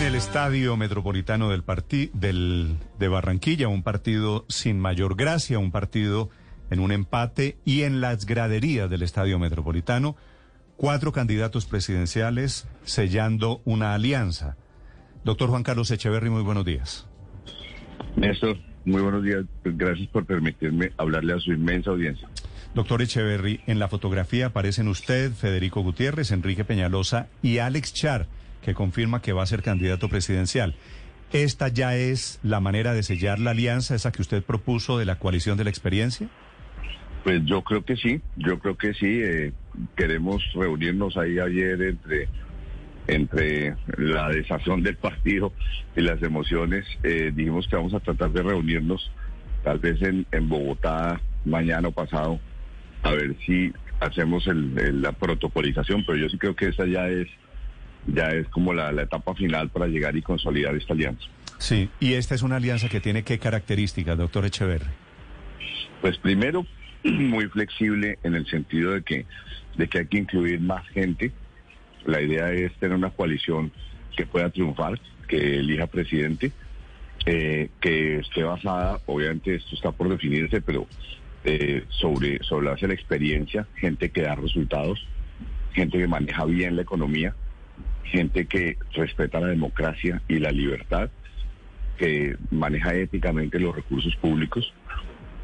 En el estadio metropolitano del del, de Barranquilla, un partido sin mayor gracia, un partido en un empate y en las graderías del estadio metropolitano, cuatro candidatos presidenciales sellando una alianza. Doctor Juan Carlos Echeverry, muy buenos días. Néstor, muy buenos días. Gracias por permitirme hablarle a su inmensa audiencia. Doctor Echeverry, en la fotografía aparecen usted, Federico Gutiérrez, Enrique Peñalosa y Alex Char que confirma que va a ser candidato presidencial. ¿Esta ya es la manera de sellar la alianza, esa que usted propuso de la coalición de la experiencia? Pues yo creo que sí, yo creo que sí. Eh, queremos reunirnos ahí ayer entre, entre la desazón del partido y las emociones. Eh, dijimos que vamos a tratar de reunirnos tal vez en, en Bogotá mañana o pasado, a ver si hacemos la protocolización, pero yo sí creo que esa ya es ya es como la, etapa final para llegar y consolidar esta alianza. Sí, y esta es una alianza que tiene qué características, doctor Echeverri. Pues primero, muy flexible en el sentido de que, de que hay que incluir más gente. La idea es tener una coalición que pueda triunfar, que elija presidente, eh, que esté basada, obviamente esto está por definirse, pero eh, sobre, sobre la, la experiencia, gente que da resultados, gente que maneja bien la economía gente que respeta la democracia y la libertad, que maneja éticamente los recursos públicos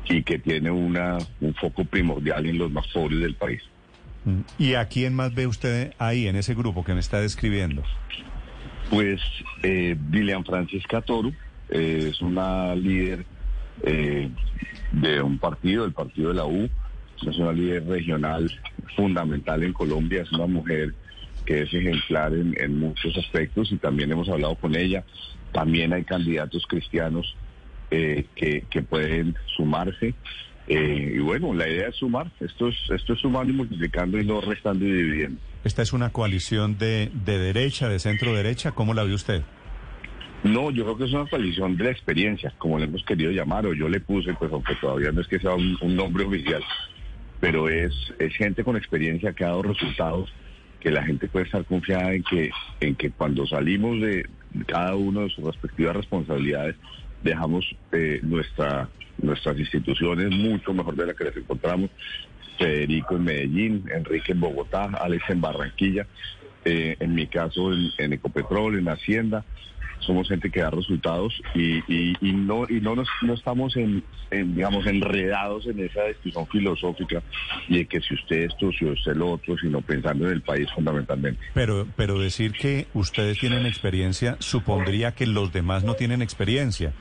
y que tiene una, un foco primordial en los más pobres del país. Mm. ¿Y a quién más ve usted ahí en ese grupo que me está describiendo? Pues eh, Dilian Francisca Toro eh, es una líder eh, de un partido, el partido de la U, es una líder regional fundamental en Colombia, es una mujer que es ejemplar en, muchos aspectos y también hemos hablado con ella. También hay candidatos cristianos eh, que, pueden sumarse. Eh, y bueno, la idea es sumar. Esto es, esto es sumando y multiplicando y no restando y dividiendo. ¿Esta es una coalición de, de derecha, de centro derecha? ¿Cómo la ve usted? No, yo creo que es una coalición de la experiencia, como le hemos querido llamar, o yo le puse, pues aunque todavía no es que sea un, un nombre oficial, pero es, es gente con experiencia que ha dado resultados que la gente puede estar confiada en que, en que cuando salimos de cada uno de sus respectivas responsabilidades, dejamos eh, nuestra, nuestras instituciones mucho mejor de las que las encontramos. Federico en Medellín, Enrique en Bogotá, Alex en Barranquilla, eh, en mi caso en Ecopetrol, en Hacienda, somos gente que da resultados y, y, no y no nos, no estamos en, digamos enredados en esa discusión filosófica y de que si usted esto si usted lo otro sino pensando en el país fundamentalmente. Pero pero decir que ustedes tienen experiencia supondría que los demás no tienen experiencia.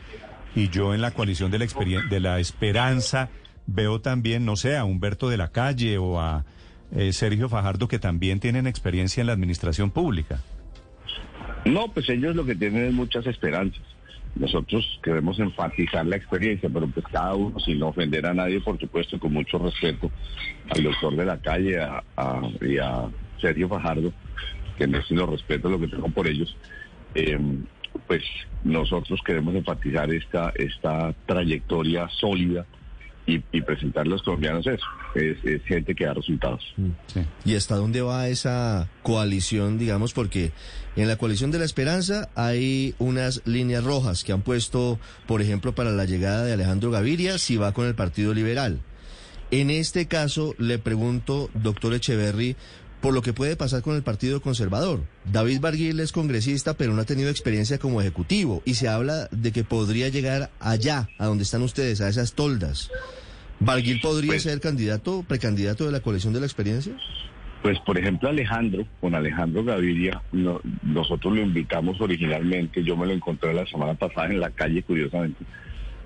Y yo en la coalición de la de la esperanza veo también no sé a Humberto de la Calle o a eh, Sergio Fajardo que también tienen experiencia en la administración pública no, pues ellos lo que tienen es muchas esperanzas. Nosotros queremos enfatizar la experiencia, pero pues cada uno, sin ofender a nadie, por supuesto, con mucho respeto al doctor de la calle a, y a Sergio Fajardo, que no si lo respeto lo que tengo por ellos, eh, pues nosotros queremos enfatizar esta, esta trayectoria sólida y, presentar a los colombianos eso. Es, gente que da resultados. Mm, ¿Y hasta dónde va esa coalición, digamos? Porque en la coalición de la esperanza hay unas líneas rojas que han puesto, por ejemplo, para la llegada de Alejandro Gaviria, si va con el Partido Liberal. En este caso, le pregunto, doctor Echeverry, por lo que puede pasar con el Partido Conservador. David Barguil es congresista, pero no ha tenido experiencia como ejecutivo y se habla de que podría llegar allá, a donde están ustedes, a esas toldas. ¿Barguil podría pues- ser candidato, precandidato de la coalición de la experiencia? Pues, por ejemplo, Alejandro, con Alejandro Gaviria, nosotros lo invitamos originalmente, yo me lo encontré la semana pasada en la calle, curiosamente,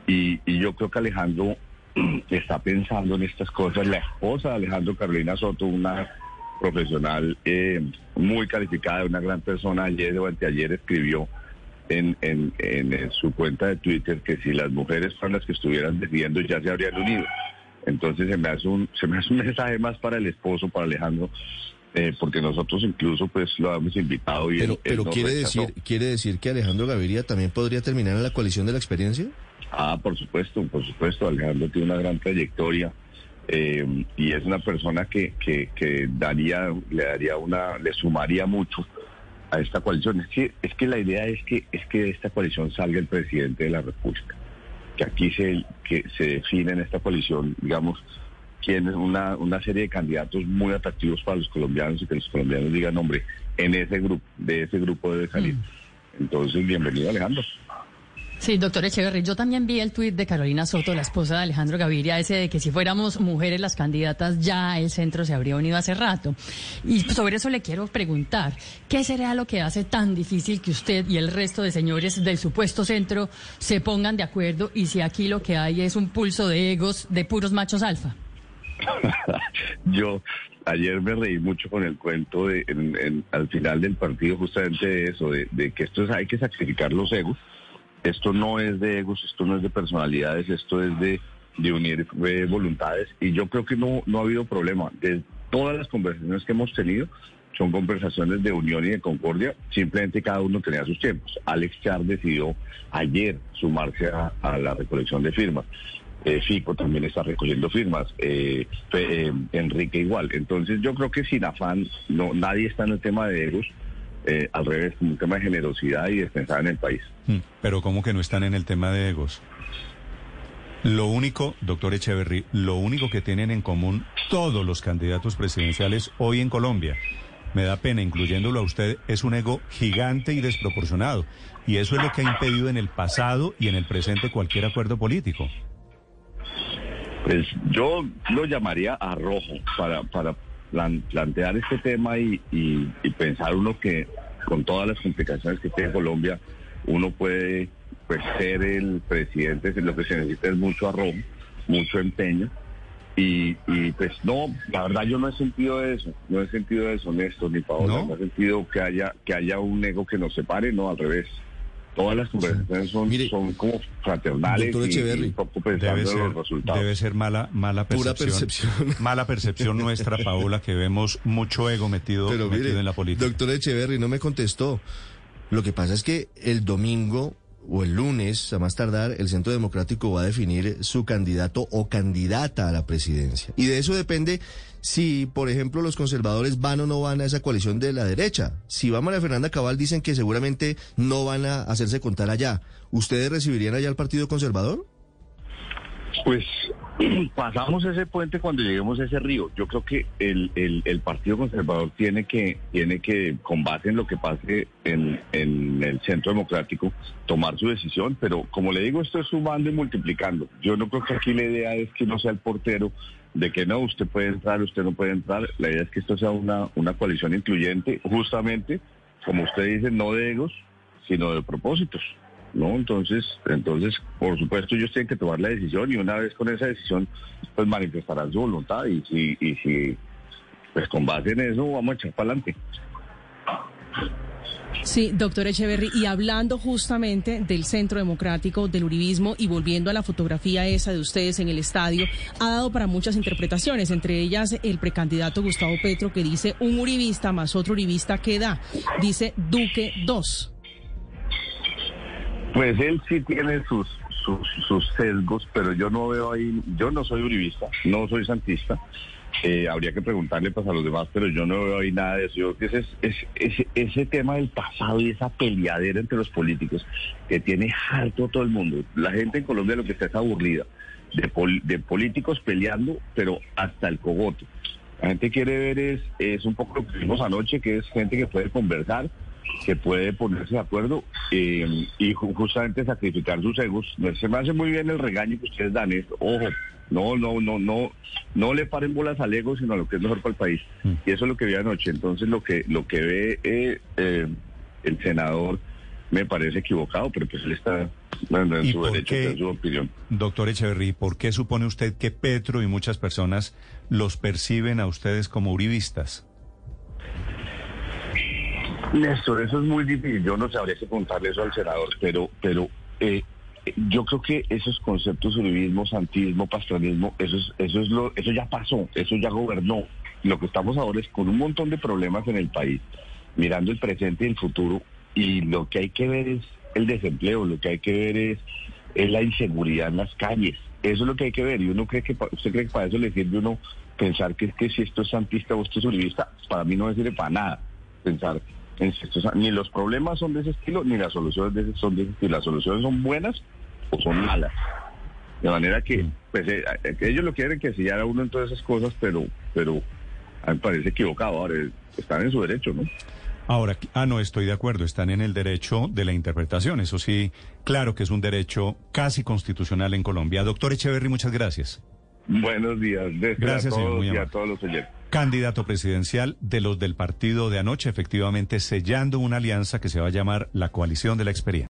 y, y yo creo que Alejandro está pensando en estas cosas. La esposa de Alejandro, Carolina Soto, una profesional eh, muy calificada, una gran persona, ayer o anteayer escribió en, en, en, su cuenta de Twitter que si las mujeres fueran las que estuvieran decidiendo ya se habrían unido. Entonces se me hace un, se me hace un mensaje más para el esposo, para Alejandro, eh, porque nosotros incluso pues lo hemos invitado y pero, pero quiere decir quiere decir que Alejandro Gaviria también podría terminar en la coalición de la experiencia. Ah por supuesto por supuesto Alejandro tiene una gran trayectoria eh, y es una persona que, que, daría, le daría una, le sumaría mucho a esta coalición. Es que, es que la idea es que, es que de esta coalición salga el presidente de la República. Que aquí se, que se define en esta coalición, digamos, es una, una serie de candidatos muy atractivos para los colombianos y que los colombianos digan, hombre, en ese grupo, de ese grupo debe salir. Mm. Entonces, bienvenido Alejandro. Sí, doctor Echeverry, yo también vi el tuit de Carolina Soto, la esposa de Alejandro Gaviria, ese de que si fuéramos mujeres las candidatas ya el centro se habría unido hace rato. Y sobre eso le quiero preguntar, ¿qué será lo que hace tan difícil que usted y el resto de señores del supuesto centro se pongan de acuerdo y si aquí lo que hay es un pulso de egos de puros machos alfa? yo ayer me reí mucho con el cuento de al final del partido justamente de eso, de, de que esto es, hay que sacrificar los egos esto no es de egos, esto no es de personalidades, esto es de, unir eh, voluntades y yo creo que no, no ha habido problema. De todas las conversaciones que hemos tenido son conversaciones de unión y de concordia, simplemente cada uno tenía sus tiempos. Alex Char decidió ayer sumarse a, la recolección de firmas. Eh, Fico también está recogiendo firmas, eh, Enrique igual. Entonces yo creo que sin afán, no, nadie está en el tema de egos. Eh, al revés, como un tema de generosidad y de pensar en el país. Hmm, pero ¿cómo que no están en el tema de egos? Lo único, doctor Echeverry, lo único que tienen en común todos los candidatos presidenciales hoy en Colombia, me da pena, incluyéndolo a usted, es un ego gigante y desproporcionado. Y eso es lo que ha impedido en el pasado y en el presente cualquier acuerdo político. Pues yo lo llamaría arrojo para, para plantear este tema y, pensar uno que con todas las complicaciones que tiene Colombia, uno puede pues ser el presidente, lo que se necesita es mucho arroz, mucho empeño. Y, pues no, la verdad yo no he sentido eso, no he sentido deshonesto ni Paola, no he sentido que haya, que haya un ego que nos separe, no, al revés. Todas las conversaciones son, como fraternales y, poco debe ser, los resultados. Debe ser mala, mala percepción. Mala percepción nuestra, Paola, que vemos mucho ego metido, en la política. Doctor Echeverry no me contestó. Lo que pasa es que el domingo o el lunes, a más tardar, el Centro Democrático va a definir su candidato o candidata a la presidencia. Y de eso depende si, por ejemplo, los conservadores van o no van a esa coalición de la derecha. Si va María Fernanda Cabal, dicen que seguramente no van a hacerse contar allá. ¿Ustedes recibirían allá al Partido Conservador? Pues pasamos ese puente cuando lleguemos a ese río. Yo creo que el, el, Partido Conservador tiene que, tiene que, con base en lo que pase en, en, el Centro Democrático, tomar su decisión. Pero como le digo, esto es sumando y multiplicando. Yo no creo que aquí la idea es que no sea el portero de que no, usted puede entrar, usted no puede entrar. La idea es que esto sea una, una coalición incluyente, justamente, como usted dice, no de egos, sino de propósitos. ¿No? Entonces, entonces, por supuesto, ellos tienen que tomar la decisión y una vez con esa decisión, pues manifestarán su voluntad y si, y pues con base en eso vamos a echar para adelante. Sí, doctor Echeverry, y hablando justamente del Centro Democrático, del Uribismo y volviendo a la fotografía esa de ustedes en el estadio, ha dado para muchas interpretaciones, entre ellas el precandidato Gustavo Petro que dice un uribista más otro uribista que da, dice Duque 2. Pues él sí tiene sus, sus, sesgos, pero yo no veo ahí, yo no soy uribista, no soy santista. Eh, habría que preguntarle pues, a los demás, pero yo no veo ahí nada de eso. Yo creo que ese, ese, tema del pasado y esa peleadera entre los políticos que tiene harto todo el mundo. La gente en Colombia lo que está es aburrida de, de políticos peleando, pero hasta el cogote. La gente quiere ver es, es un poco lo que vimos anoche, que es gente que puede conversar, que puede ponerse de acuerdo eh, y justamente sacrificar sus egos. Se me hace muy bien el regaño que ustedes dan, esto. ojo, no, no, no, no, no le paren bolas al ego, sino a lo que es mejor para el país. Mm. Y eso es lo que vi anoche. Entonces lo que, lo que ve eh, eh, el senador me parece equivocado, pero pues él está en su derecho, en su opinión. Doctor Echeverry, ¿por qué supone usted que Petro y muchas personas los perciben a ustedes como uribistas? Néstor, eso es muy difícil. Yo no sabría que contarle eso al senador, pero, pero eh, yo creo que esos conceptos uribismo, santismo, pastoralismo, eso es, eso es lo, eso ya pasó, eso ya gobernó. Lo que estamos ahora es con un montón de problemas en el país, mirando el presente y el futuro, y lo que hay que ver es el desempleo, lo que hay que ver es, es la inseguridad en las calles. Eso es lo que hay que ver. Y uno cree que usted cree que para eso le sirve uno pensar que es que si esto es santista o esto es uribista, para mí no me sirve para nada pensar Insisto, o sea, ni los problemas son de ese estilo, ni las soluciones de ese, son de ese estilo. Las soluciones son buenas o son malas. De manera que, pues, eh, eh, ellos lo quieren que sellara uno en todas esas cosas, pero, pero a mí me parece equivocado. Ahora, eh, están en su derecho, ¿no? Ahora, ah, no, estoy de acuerdo, están en el derecho de la interpretación. Eso sí, claro que es un derecho casi constitucional en Colombia. Doctor Echeverry, muchas gracias. Buenos días. Gracias, a señor, todos muy y a todos los oyentes. Candidato presidencial de los del partido de anoche, efectivamente sellando una alianza que se va a llamar la coalición de la experiencia.